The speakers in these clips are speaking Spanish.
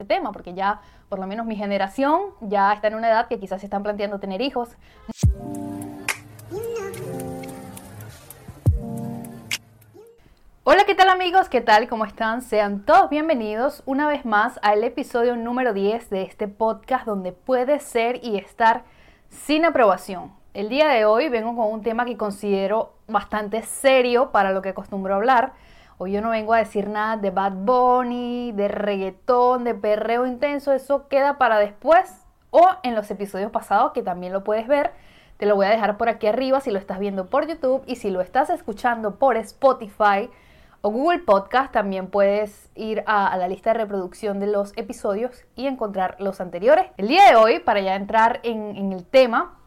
este tema, porque ya por lo menos mi generación ya está en una edad que quizás se están planteando tener hijos. Hola, ¿qué tal amigos? ¿Qué tal? ¿Cómo están? Sean todos bienvenidos una vez más al episodio número 10 de este podcast donde puede ser y estar sin aprobación. El día de hoy vengo con un tema que considero bastante serio para lo que acostumbro a hablar Hoy yo no vengo a decir nada de Bad Bunny, de reggaetón, de perreo intenso, eso queda para después o en los episodios pasados que también lo puedes ver. Te lo voy a dejar por aquí arriba si lo estás viendo por YouTube y si lo estás escuchando por Spotify o Google Podcast, también puedes ir a, la lista de reproducción de los episodios y encontrar los anteriores. El día de hoy, para ya entrar en, en el tema,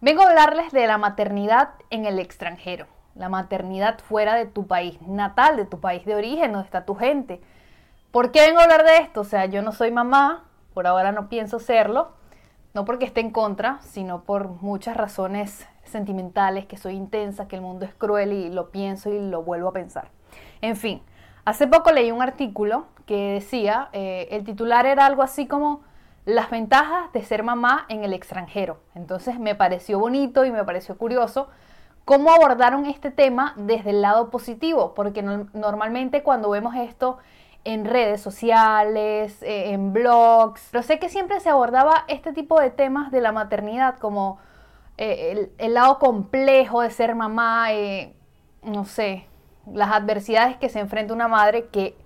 vengo a hablarles de la maternidad en el extranjero la maternidad fuera de tu país natal, de tu país de origen, donde está tu gente. ¿Por qué vengo a hablar de esto? O sea, yo no soy mamá, por ahora no pienso serlo, no porque esté en contra, sino por muchas razones sentimentales, que soy intensa, que el mundo es cruel y lo pienso y lo vuelvo a pensar. En fin, hace poco leí un artículo que decía, eh, el titular era algo así como las ventajas de ser mamá en el extranjero. Entonces me pareció bonito y me pareció curioso ¿Cómo abordaron este tema desde el lado positivo? Porque normalmente cuando vemos esto en redes sociales, eh, en blogs, pero sé que siempre se abordaba este tipo de temas de la maternidad, como eh, el, lado complejo de ser mamá, eh, no sé, las adversidades que se enfrenta una madre que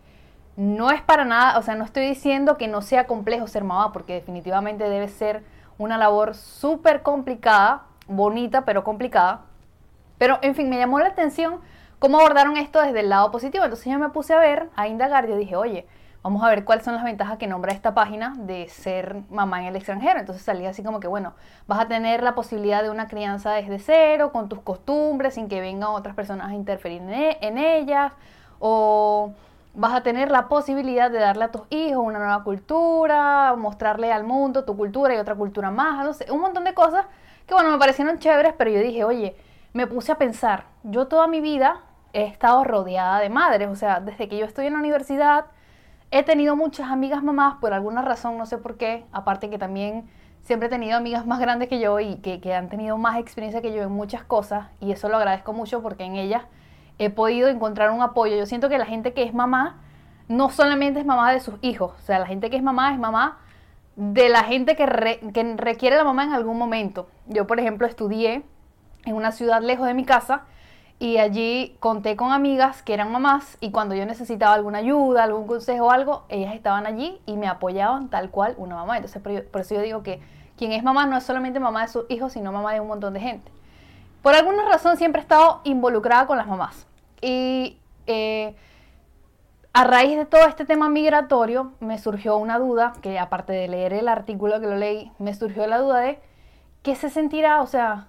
no es para nada, o sea, no estoy diciendo que no sea complejo ser mamá, porque definitivamente debe ser una labor súper complicada, bonita, pero complicada pero, en fin, me llamó la atención cómo abordaron esto desde el lado positivo. Entonces yo me puse a ver, a indagar, yo dije, oye, vamos a ver cuáles son las ventajas que nombra esta página de ser mamá en el extranjero. Entonces salía así como que, bueno, vas a tener la posibilidad de una crianza desde cero, con tus costumbres, sin que vengan otras personas a interferir en, e, ellas, o vas a tener la posibilidad de darle a tus hijos una nueva cultura, mostrarle al mundo tu cultura y otra cultura más, no sé, un montón de cosas que, bueno, me parecieron chéveres, pero yo dije, oye, me puse a pensar, yo toda mi vida he estado rodeada de madres, o sea, desde que yo estoy en la universidad he tenido muchas amigas mamás por alguna razón, no sé por qué, aparte que también siempre he tenido amigas más grandes que yo y que, han tenido más experiencia que yo en muchas cosas y eso lo agradezco mucho porque en ellas he podido encontrar un apoyo. Yo siento que la gente que es mamá no solamente es mamá de sus hijos, o sea, la gente que es mamá es mamá de la gente que, que requiere la mamá en algún momento. Yo, por ejemplo, estudié en una ciudad lejos de mi casa y allí conté con amigas que eran mamás y cuando yo necesitaba alguna ayuda, algún consejo o algo, ellas estaban allí y me apoyaban tal cual una mamá. Entonces por, eso yo digo que quien es mamá no es solamente mamá de sus hijos, sino mamá de un montón de gente. Por alguna razón siempre he estado involucrada con las mamás. Y eh, a raíz de todo este tema migratorio me surgió una duda, que aparte de leer el artículo que lo leí, me surgió la duda de qué se sentirá, o sea,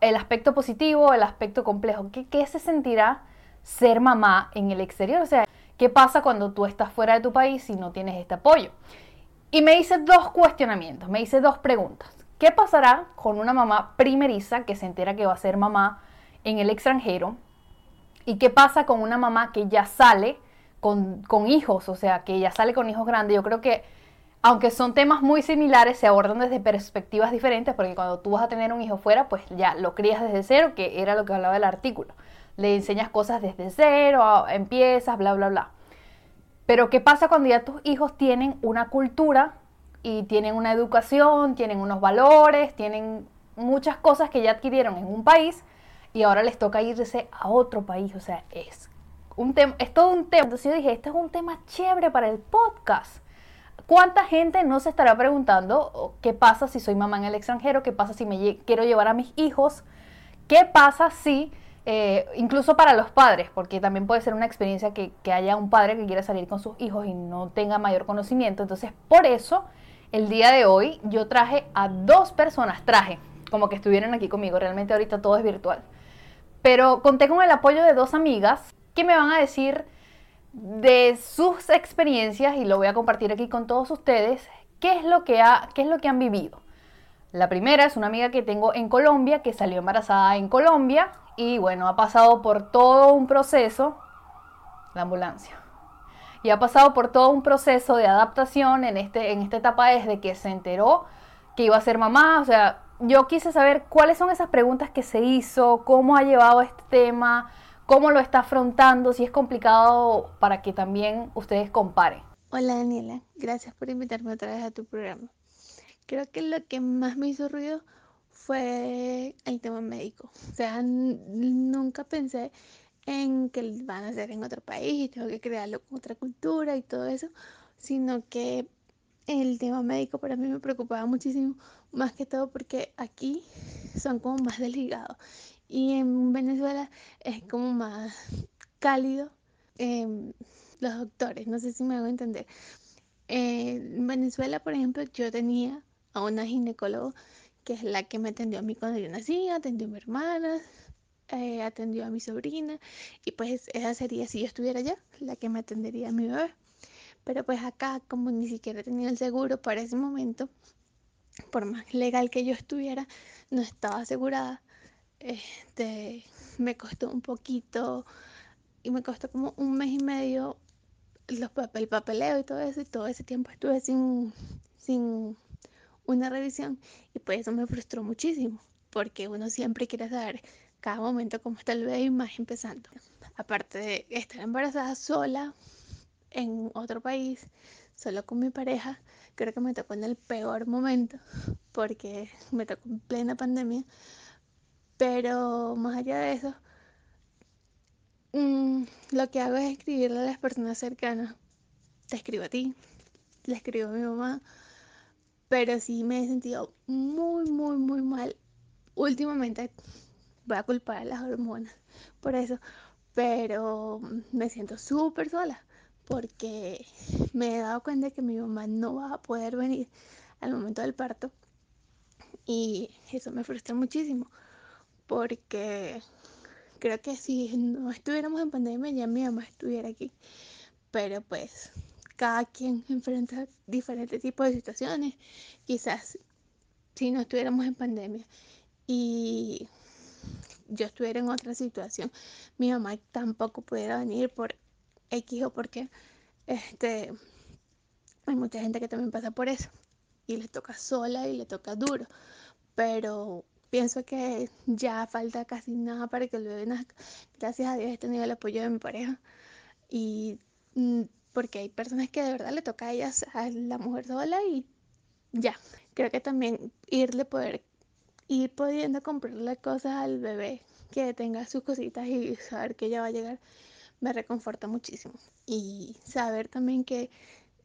el aspecto positivo, el aspecto complejo. ¿Qué, se sentirá ser mamá en el exterior? O sea, ¿qué pasa cuando tú estás fuera de tu país y no tienes este apoyo? Y me hice dos cuestionamientos, me hice dos preguntas. ¿Qué pasará con una mamá primeriza que se entera que va a ser mamá en el extranjero? ¿Y qué pasa con una mamá que ya sale con, con hijos? O sea, que ya sale con hijos grandes. Yo creo que aunque son temas muy similares, se abordan desde perspectivas diferentes, porque cuando tú vas a tener un hijo fuera, pues ya lo crías desde cero, que era lo que hablaba el artículo. Le enseñas cosas desde cero, empiezas, bla, bla, bla. Pero ¿qué pasa cuando ya tus hijos tienen una cultura y tienen una educación, tienen unos valores, tienen muchas cosas que ya adquirieron en un país y ahora les toca irse a otro país? O sea, es un tema, es todo un tema. Entonces yo dije, este es un tema chévere para el podcast ¿Cuánta gente no se estará preguntando oh, qué pasa si soy mamá en el extranjero? ¿Qué pasa si me quiero llevar a mis hijos? ¿Qué pasa si, eh, incluso para los padres, porque también puede ser una experiencia que, que haya un padre que quiera salir con sus hijos y no tenga mayor conocimiento? Entonces, por eso, el día de hoy yo traje a dos personas, traje, como que estuvieran aquí conmigo, realmente ahorita todo es virtual. Pero conté con el apoyo de dos amigas que me van a decir de sus experiencias y lo voy a compartir aquí con todos ustedes, qué es lo que, ha, qué es lo que han vivido. La primera es una amiga que tengo en Colombia, que salió embarazada en Colombia y bueno, ha pasado por todo un proceso, la ambulancia. y ha pasado por todo un proceso de adaptación en, este, en esta etapa desde que se enteró que iba a ser mamá. O sea, yo quise saber cuáles son esas preguntas que se hizo, cómo ha llevado este tema, cómo lo está afrontando, si es complicado para que también ustedes comparen. Hola Daniela, gracias por invitarme otra vez a tu programa. Creo que lo que más me hizo ruido fue el tema médico. O sea, nunca pensé en que van a hacer en otro país y tengo que crearlo con otra cultura y todo eso, sino que el tema médico para mí me preocupaba muchísimo, más que todo porque aquí son como más delgados y en Venezuela es como más cálido em, los doctores, no sé si me hago entender. en Venezuela, por ejemplo, yo tenía a una ginecóloga que es la que me atendió a mí cuando yo nací, atendió a mi hermana, eh, atendió a mi sobrina y pues esa sería si yo estuviera allá, la que me atendería a mi bebé. Pero pues acá, como ni siquiera tenía el seguro para ese momento, por más legal que yo estuviera, no estaba asegurada. Este, me costó un poquito y me costó como un mes y medio los el papeleo y todo eso y todo ese tiempo estuve sin, sin una revisión y pues eso me frustró muchísimo porque uno siempre quiere saber cada momento cómo está el bebé y más empezando. Aparte de estar embarazada sola, en otro país, solo con mi pareja, creo que me tocó en el peor momento, porque me tocó en plena pandemia. Pero más allá de eso, mm, lo que hago es escribirle a las personas cercanas. Te escribo a ti, le escribo a mi mamá, pero sí me he sentido muy, muy, muy mal. Últimamente voy a culpar a las hormonas por eso, pero me siento súper sola porque me he dado cuenta que mi mamá no va a poder venir al momento del parto y eso me frustra muchísimo porque creo que si no estuviéramos en pandemia ya mi mamá estuviera aquí. Pero pues cada quien enfrenta diferentes tipos de situaciones. Quizás si no estuviéramos en pandemia y yo estuviera en otra situación mi mamá tampoco pudiera venir por X o porque este, hay mucha gente que también pasa por eso y le toca sola y le toca duro, pero pienso que ya falta casi nada para que el bebé nazca. Gracias a Dios he tenido el apoyo de mi pareja y mm, porque hay personas que de verdad le toca a ellas, a la mujer sola y ya. Creo que también irle poder ir pudiendo comprarle cosas al bebé que tenga sus cositas y saber que ella va a llegar me reconforta muchísimo. Y saber también que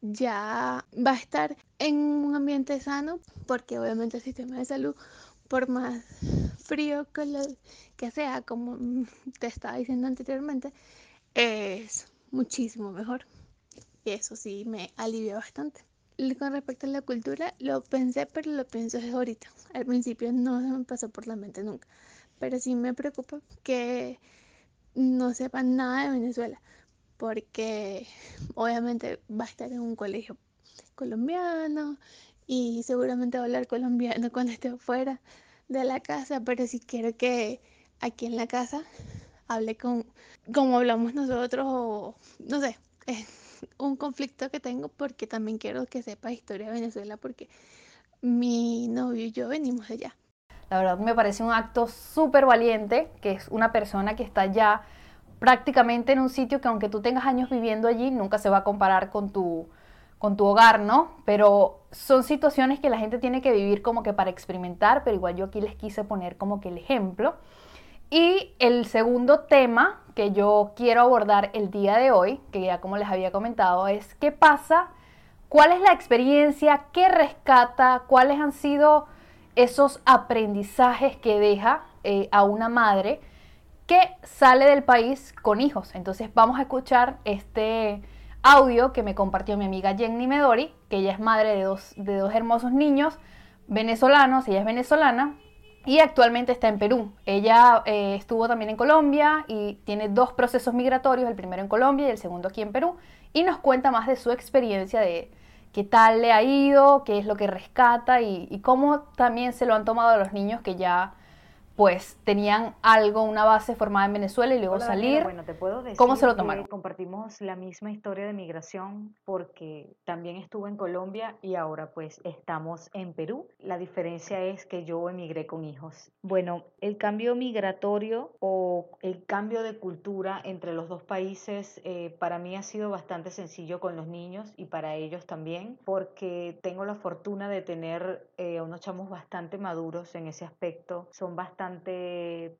ya va a estar en un ambiente sano, porque obviamente el sistema de salud, por más frío que, sea, como te estaba diciendo anteriormente, es muchísimo mejor. Y eso sí me alivia bastante. Con respecto a la cultura, lo pensé, pero lo pienso ahorita. Al principio no me pasó por la mente nunca. Pero sí me preocupa que no sepan nada de Venezuela, porque obviamente va a estar en un colegio colombiano y seguramente va a hablar colombiano cuando esté fuera de la casa, pero si quiero que aquí en la casa hable con como hablamos nosotros o no sé, es un conflicto que tengo porque también quiero que sepa historia de Venezuela porque mi novio y yo venimos de allá. La verdad me parece un acto súper valiente, que es una persona que está ya prácticamente en un sitio que aunque tú tengas años viviendo allí, nunca se va a comparar con tu, con tu hogar, ¿no? Pero son situaciones que la gente tiene que vivir como que para experimentar, pero igual yo aquí les quise poner como que el ejemplo. Y el segundo tema que yo quiero abordar el día de hoy, que ya como les había comentado, es qué pasa, cuál es la experiencia, qué rescata, cuáles han sido esos aprendizajes que deja eh, a una madre que sale del país con hijos. Entonces vamos a escuchar este audio que me compartió mi amiga Jenny Medori, que ella es madre de dos, de dos hermosos niños venezolanos, ella es venezolana y actualmente está en Perú. Ella eh, estuvo también en Colombia y tiene dos procesos migratorios, el primero en Colombia y el segundo aquí en Perú, y nos cuenta más de su experiencia de qué tal le ha ido, qué es lo que rescata y, cómo también se lo han tomado a los niños que ya pues tenían algo, una base formada en Venezuela y luego salir. bueno, te puedo decir ¿Cómo se lo tomaron? compartimos la misma historia de migración porque también estuve en Colombia y ahora pues estamos en Perú. La diferencia es que yo emigré con hijos. Bueno, el cambio migratorio o el cambio de cultura entre los dos países eh, para mí ha sido bastante sencillo con los niños y para ellos también porque tengo la fortuna de tener eh, unos chamos bastante maduros en ese aspecto. Son bastante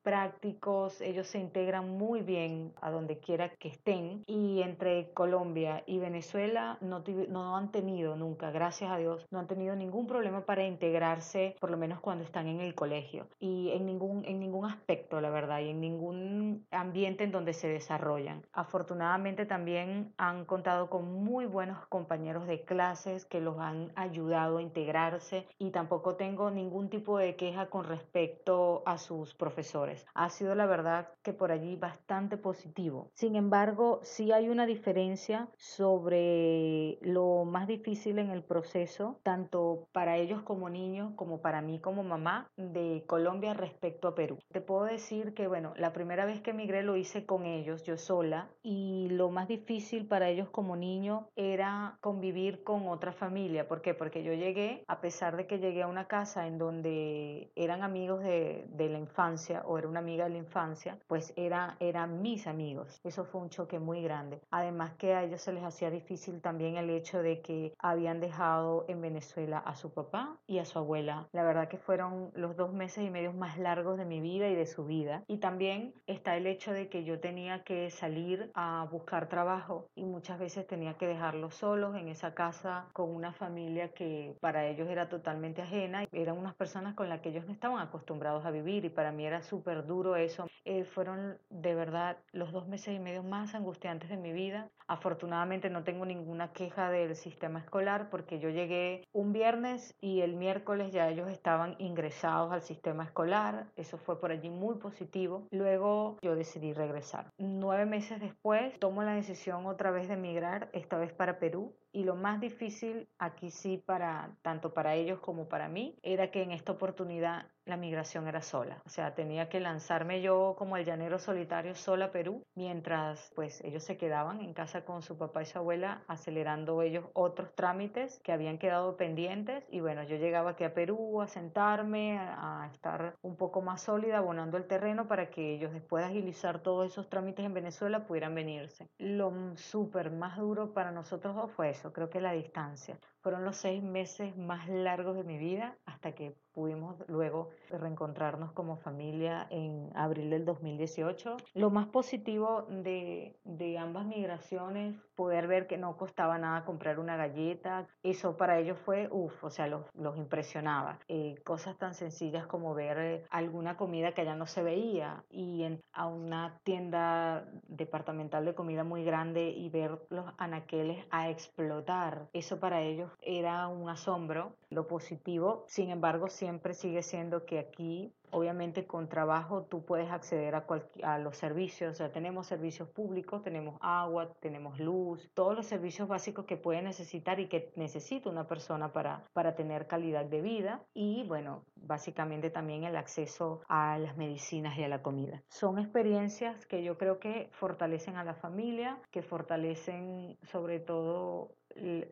prácticos, ellos se integran muy bien a donde quiera que estén y entre Colombia y Venezuela no, no han tenido nunca, gracias a Dios, no han tenido ningún problema para integrarse, por lo menos cuando están en el colegio y en ningún, en ningún aspecto, la verdad, y en ningún ambiente en donde se desarrollan. Afortunadamente también han contado con muy buenos compañeros de clases que los han ayudado a integrarse y tampoco tengo ningún tipo de queja con respecto a sus profesores. Ha sido la verdad que por allí bastante positivo. Sin embargo, sí hay una diferencia sobre lo más difícil en el proceso, tanto para ellos como niños como para mí como mamá de Colombia respecto a Perú. Te puedo decir que, bueno, la primera vez que emigré lo hice con ellos, yo sola, y lo más difícil para ellos como niño era convivir con otra familia. ¿Por qué? Porque yo llegué, a pesar de que llegué a una casa en donde eran amigos de, de la infancia o era una amiga de la infancia, pues era, eran mis amigos. Eso fue un choque muy grande. Además que a ellos se les hacía difícil también el hecho de que habían dejado en Venezuela a su papá y a su abuela. La verdad que fueron los dos meses y medio más largos de mi vida y de su vida. Y también está el hecho de que yo tenía que salir a buscar trabajo y muchas veces tenía que dejarlos solos en esa casa con una familia que para ellos era totalmente ajena. Eran unas personas con las que ellos no estaban acostumbrados a vivir y para mí era súper duro eso. Eh, fueron de verdad los dos meses y medio más angustiantes de mi vida. Afortunadamente no tengo ninguna queja del sistema escolar porque yo llegué un viernes y el miércoles ya ellos estaban ingresados al sistema escolar. Eso fue por allí muy positivo. Luego yo decidí regresar. Nueve meses después tomo la decisión otra vez de emigrar, esta vez para Perú y lo más difícil aquí sí para tanto para ellos como para mí era que en esta oportunidad la migración era sola, o sea, tenía que lanzarme yo como el llanero solitario sola a Perú, mientras pues ellos se quedaban en casa con su papá y su abuela acelerando ellos otros trámites que habían quedado pendientes y bueno, yo llegaba aquí a Perú a sentarme, a, estar un poco más sólida, abonando el terreno para que ellos después de agilizar todos esos trámites en Venezuela pudieran venirse. Lo súper más duro para nosotros dos fue eso creo que la distancia. Fueron los seis meses más largos de mi vida hasta que pudimos luego reencontrarnos como familia en abril del 2018. Lo más positivo de, de ambas migraciones, poder ver que no costaba nada comprar una galleta, eso para ellos fue, uff, o sea, los, los impresionaba. Eh, cosas tan sencillas como ver eh, alguna comida que allá no se veía y en, a una tienda departamental de comida muy grande y ver los anaqueles a explotar, eso para ellos era un asombro. Lo positivo, sin embargo, siempre sigue siendo que aquí Obviamente con trabajo tú puedes acceder a, los servicios, o tenemos servicios públicos, tenemos agua, tenemos luz, todos los servicios básicos que puede necesitar y que necesita una persona para, para tener calidad de vida y bueno, básicamente también el acceso a las medicinas y a la comida. Son experiencias que yo creo que fortalecen a la familia, que fortalecen sobre todo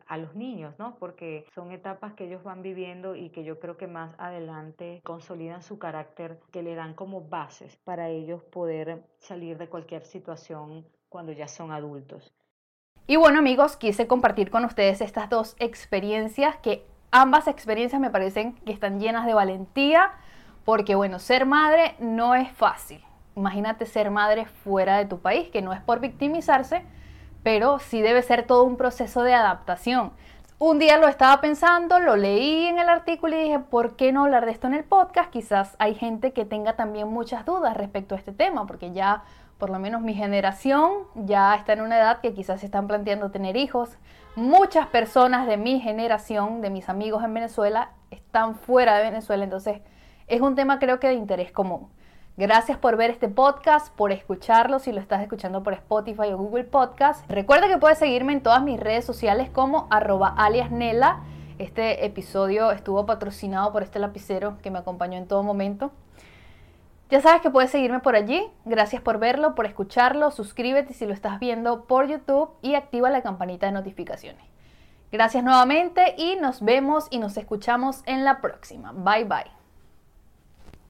a los niños, ¿no? Porque son etapas que ellos van viviendo y que yo creo que más adelante consolidan su que le dan como bases para ellos poder salir de cualquier situación cuando ya son adultos. Y bueno amigos, quise compartir con ustedes estas dos experiencias que ambas experiencias me parecen que están llenas de valentía, porque bueno, ser madre no es fácil. Imagínate ser madre fuera de tu país, que no es por victimizarse, pero sí debe ser todo un proceso de adaptación. Un día lo estaba pensando, lo leí en el artículo y dije, ¿por qué no hablar de esto en el podcast? Quizás hay gente que tenga también muchas dudas respecto a este tema, porque ya por lo menos mi generación ya está en una edad que quizás se están planteando tener hijos. Muchas personas de mi generación, de mis amigos en Venezuela, están fuera de Venezuela, entonces es un tema creo que de interés común. Gracias por ver este podcast, por escucharlo si lo estás escuchando por Spotify o Google Podcast. Recuerda que puedes seguirme en todas mis redes sociales como arroba aliasnela. Este episodio estuvo patrocinado por este lapicero que me acompañó en todo momento. Ya sabes que puedes seguirme por allí. Gracias por verlo, por escucharlo. Suscríbete si lo estás viendo por YouTube y activa la campanita de notificaciones. Gracias nuevamente y nos vemos y nos escuchamos en la próxima. Bye bye.